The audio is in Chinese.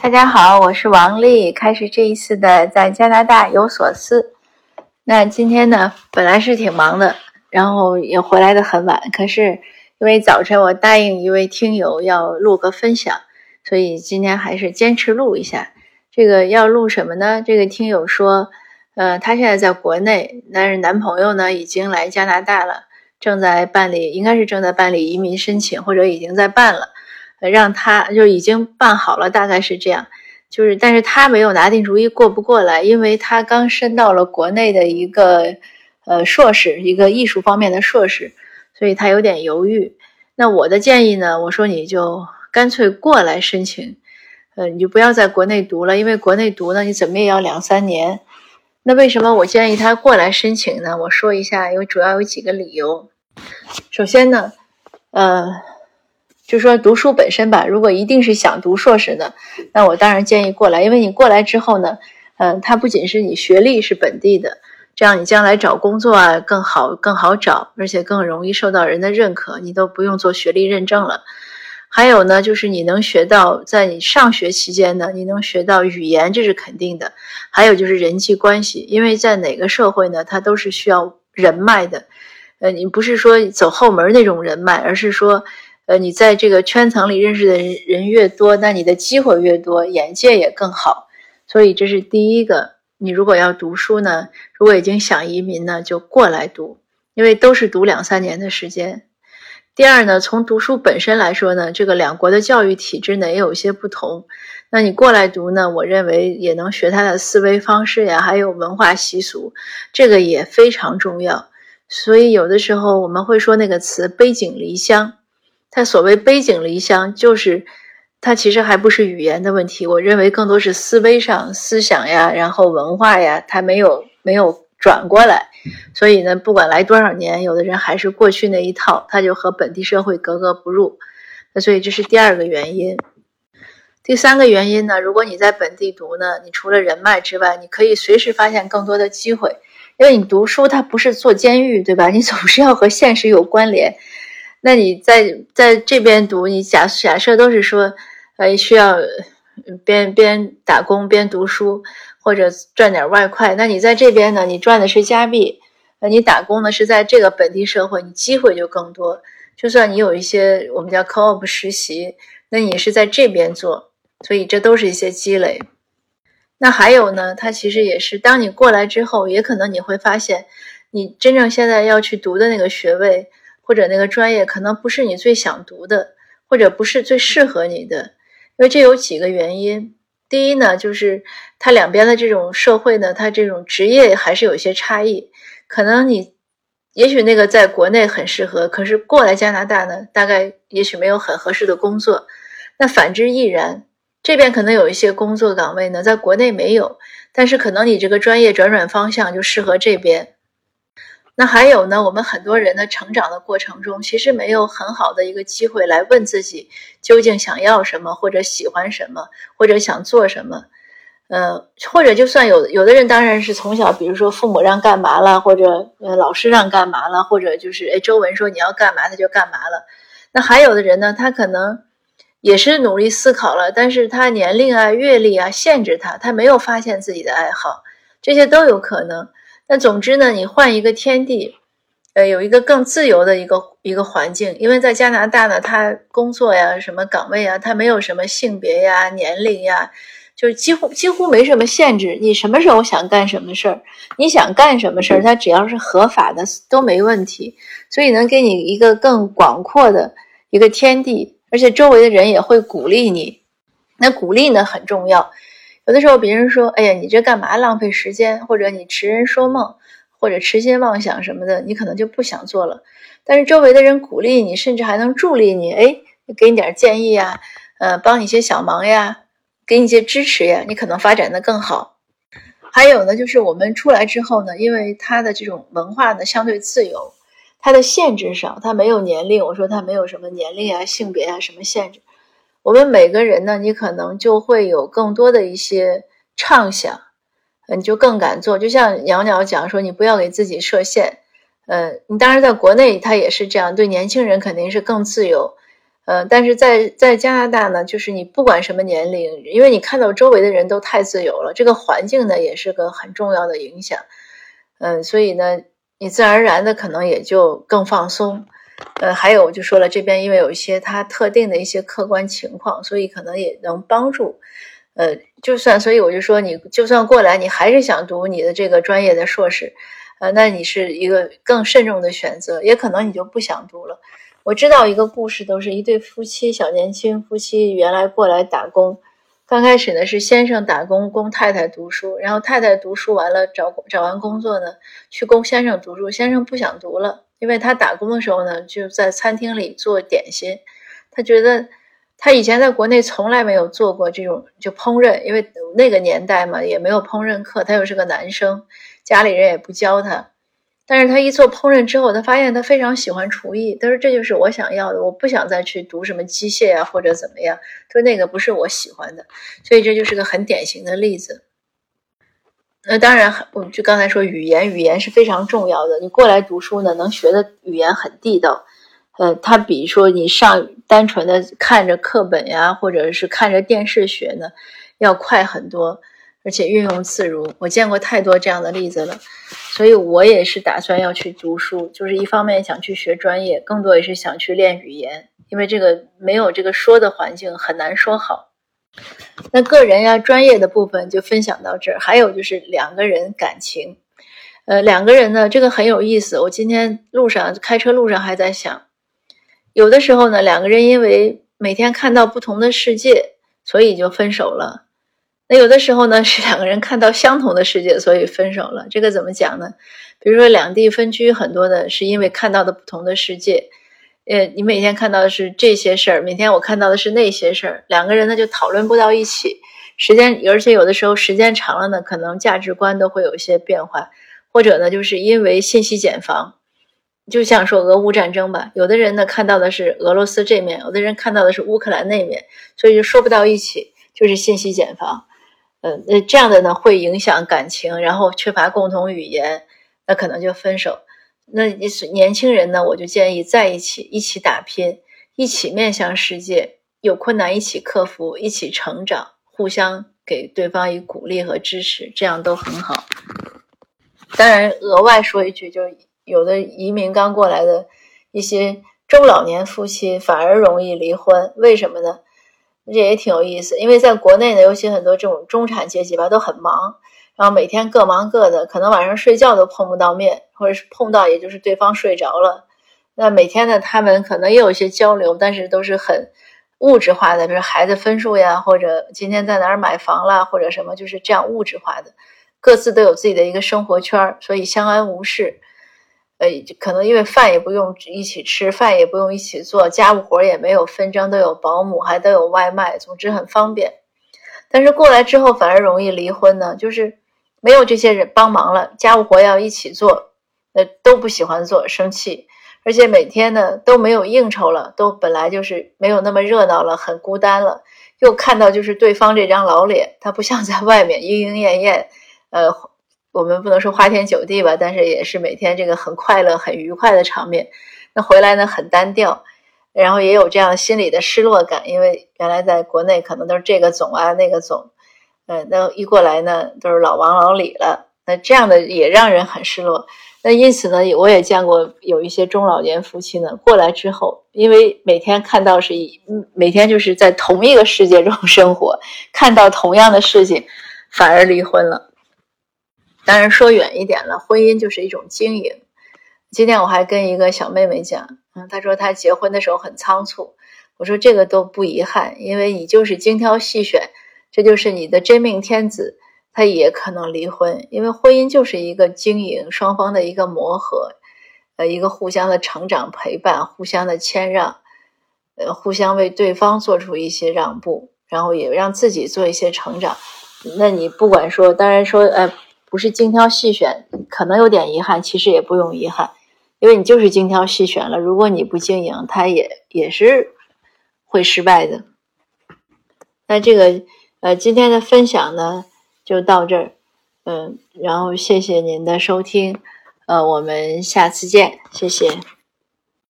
大家好，我是王丽，开始这一次的在加拿大有所思。那今天呢，本来是挺忙的，然后也回来的很晚。可是因为早晨我答应一位听友要录个分享，所以今天还是坚持录一下。这个要录什么呢？这个听友说，呃，他现在在国内，但是男朋友呢已经来加拿大了，正在办理，应该是正在办理移民申请，或者已经在办了。让他就已经办好了，大概是这样，就是，但是他没有拿定主意过不过来，因为他刚申到了国内的一个呃硕士，一个艺术方面的硕士，所以他有点犹豫。那我的建议呢，我说你就干脆过来申请，呃，你就不要在国内读了，因为国内读呢，你怎么也要两三年。那为什么我建议他过来申请呢？我说一下，因为主要有几个理由。首先呢，呃。就说读书本身吧，如果一定是想读硕士的，那我当然建议过来，因为你过来之后呢，嗯，它不仅是你学历是本地的，这样你将来找工作啊更好更好找，而且更容易受到人的认可，你都不用做学历认证了。还有呢，就是你能学到，在你上学期间呢，你能学到语言，这是肯定的。还有就是人际关系，因为在哪个社会呢，它都是需要人脉的。呃，你不是说走后门那种人脉，而是说。呃，你在这个圈层里认识的人人越多，那你的机会越多，眼界也更好。所以这是第一个。你如果要读书呢，如果已经想移民呢，就过来读，因为都是读两三年的时间。第二呢，从读书本身来说呢，这个两国的教育体制呢也有些不同。那你过来读呢，我认为也能学他的思维方式呀，还有文化习俗，这个也非常重要。所以有的时候我们会说那个词“背井离乡”。他所谓背井离乡，就是他其实还不是语言的问题，我认为更多是思维上、思想呀，然后文化呀，他没有没有转过来。所以呢，不管来多少年，有的人还是过去那一套，他就和本地社会格格不入。那所以这是第二个原因。第三个原因呢，如果你在本地读呢，你除了人脉之外，你可以随时发现更多的机会，因为你读书它不是坐监狱，对吧？你总是要和现实有关联。那你在在这边读，你假假设都是说，呃，需要边边打工边读书，或者赚点外快。那你在这边呢，你赚的是加币，那，你打工呢是在这个本地社会，你机会就更多。就算你有一些我们叫 co-op 实习，那你是在这边做，所以这都是一些积累。那还有呢，它其实也是，当你过来之后，也可能你会发现，你真正现在要去读的那个学位。或者那个专业可能不是你最想读的，或者不是最适合你的，因为这有几个原因。第一呢，就是它两边的这种社会呢，它这种职业还是有些差异。可能你也许那个在国内很适合，可是过来加拿大呢，大概也许没有很合适的工作。那反之亦然，这边可能有一些工作岗位呢，在国内没有，但是可能你这个专业转转方向就适合这边。那还有呢？我们很多人的成长的过程中，其实没有很好的一个机会来问自己究竟想要什么，或者喜欢什么，或者想做什么。呃，或者就算有有的人，当然是从小，比如说父母让干嘛了，或者呃老师让干嘛了，或者就是哎周文说你要干嘛，他就干嘛了。那还有的人呢，他可能也是努力思考了，但是他年龄啊、阅历啊限制他，他没有发现自己的爱好，这些都有可能。那总之呢，你换一个天地，呃，有一个更自由的一个一个环境，因为在加拿大呢，他工作呀、什么岗位啊，他没有什么性别呀、年龄呀，就是几乎几乎没什么限制。你什么时候想干什么事儿，你想干什么事儿，他只要是合法的都没问题，所以能给你一个更广阔的一个天地，而且周围的人也会鼓励你。那鼓励呢很重要。有的时候别人说：“哎呀，你这干嘛浪费时间？或者你痴人说梦，或者痴心妄想什么的，你可能就不想做了。但是周围的人鼓励你，甚至还能助力你，哎，给你点建议呀，呃，帮你一些小忙呀，给你一些支持呀，你可能发展的更好。还有呢，就是我们出来之后呢，因为他的这种文化呢相对自由，它的限制少，它没有年龄，我说它没有什么年龄啊、性别啊什么限制。”我们每个人呢，你可能就会有更多的一些畅想，你就更敢做。就像鸟鸟讲说，你不要给自己设限。呃，你当然在国内，他也是这样，对年轻人肯定是更自由。呃，但是在在加拿大呢，就是你不管什么年龄，因为你看到周围的人都太自由了，这个环境呢也是个很重要的影响。嗯，所以呢，你自然而然的可能也就更放松。呃，还有我就说了，这边因为有一些它特定的一些客观情况，所以可能也能帮助。呃，就算所以我就说，你就算过来，你还是想读你的这个专业的硕士，呃，那你是一个更慎重的选择，也可能你就不想读了。我知道一个故事，都是一对夫妻，小年轻夫妻原来过来打工，刚开始呢是先生打工供太太读书，然后太太读书完了找找完工作呢去供先生读书，先生不想读了。因为他打工的时候呢，就在餐厅里做点心，他觉得他以前在国内从来没有做过这种就烹饪，因为那个年代嘛也没有烹饪课，他又是个男生，家里人也不教他。但是他一做烹饪之后，他发现他非常喜欢厨艺，他说这就是我想要的，我不想再去读什么机械啊或者怎么样，他说那个不是我喜欢的，所以这就是个很典型的例子。那当然，我就刚才说语言，语言是非常重要的。你过来读书呢，能学的语言很地道，呃，它比说你上单纯的看着课本呀，或者是看着电视学呢，要快很多，而且运用自如。我见过太多这样的例子了，所以我也是打算要去读书，就是一方面想去学专业，更多也是想去练语言，因为这个没有这个说的环境很难说好。那个人呀，专业的部分就分享到这儿。还有就是两个人感情，呃，两个人呢，这个很有意思。我今天路上开车路上还在想，有的时候呢，两个人因为每天看到不同的世界，所以就分手了。那有的时候呢，是两个人看到相同的世界，所以分手了。这个怎么讲呢？比如说两地分居，很多的是因为看到的不同的世界。呃，你每天看到的是这些事儿，每天我看到的是那些事儿，两个人呢就讨论不到一起，时间，而且有的时候时间长了呢，可能价值观都会有一些变化，或者呢，就是因为信息茧房，就像说俄乌战争吧，有的人呢看到的是俄罗斯这面，有的人看到的是乌克兰那面，所以就说不到一起，就是信息茧房，嗯，那这样的呢会影响感情，然后缺乏共同语言，那可能就分手。那你是年轻人呢，我就建议在一起，一起打拼，一起面向世界，有困难一起克服，一起成长，互相给对方以鼓励和支持，这样都很好。当然，额外说一句，就是有的移民刚过来的一些中老年夫妻反而容易离婚，为什么呢？这也挺有意思，因为在国内呢，尤其很多这种中产阶级吧，都很忙。然后每天各忙各的，可能晚上睡觉都碰不到面，或者是碰到，也就是对方睡着了。那每天呢，他们可能也有一些交流，但是都是很物质化的，比如孩子分数呀，或者今天在哪儿买房啦，或者什么，就是这样物质化的。各自都有自己的一个生活圈，所以相安无事。呃，可能因为饭也不用一起吃，饭也不用一起做，家务活也没有纷争，都有保姆，还都有外卖，总之很方便。但是过来之后反而容易离婚呢，就是。没有这些人帮忙了，家务活要一起做，呃，都不喜欢做，生气，而且每天呢都没有应酬了，都本来就是没有那么热闹了，很孤单了。又看到就是对方这张老脸，他不像在外面莺莺燕燕，呃，我们不能说花天酒地吧，但是也是每天这个很快乐、很愉快的场面。那回来呢很单调，然后也有这样心里的失落感，因为原来在国内可能都是这个总啊那个总。嗯，那一过来呢，都是老王老李了，那这样的也让人很失落。那因此呢，我也见过有一些中老年夫妻呢，过来之后，因为每天看到是一，每天就是在同一个世界中生活，看到同样的事情，反而离婚了。当然说远一点了，婚姻就是一种经营。今天我还跟一个小妹妹讲，嗯，她说她结婚的时候很仓促，我说这个都不遗憾，因为你就是精挑细选。这就是你的真命天子，他也可能离婚，因为婚姻就是一个经营双方的一个磨合，呃，一个互相的成长陪伴，互相的谦让，呃，互相为对方做出一些让步，然后也让自己做一些成长。那你不管说，当然说，呃，不是精挑细选，可能有点遗憾，其实也不用遗憾，因为你就是精挑细选了。如果你不经营，他也也是会失败的。那这个。呃，今天的分享呢就到这儿，嗯，然后谢谢您的收听，呃，我们下次见，谢谢。